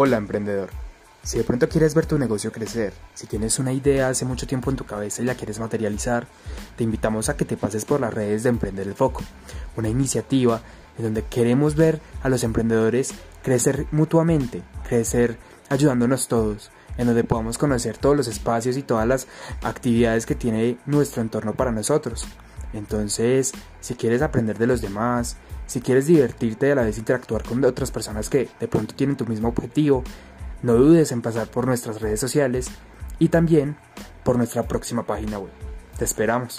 Hola emprendedor. Si de pronto quieres ver tu negocio crecer, si tienes una idea hace mucho tiempo en tu cabeza y la quieres materializar, te invitamos a que te pases por las redes de Emprender el Foco, una iniciativa en donde queremos ver a los emprendedores crecer mutuamente, crecer ayudándonos todos, en donde podamos conocer todos los espacios y todas las actividades que tiene nuestro entorno para nosotros. Entonces, si quieres aprender de los demás, si quieres divertirte y a la vez interactuar con otras personas que de pronto tienen tu mismo objetivo, no dudes en pasar por nuestras redes sociales y también por nuestra próxima página web. Te esperamos.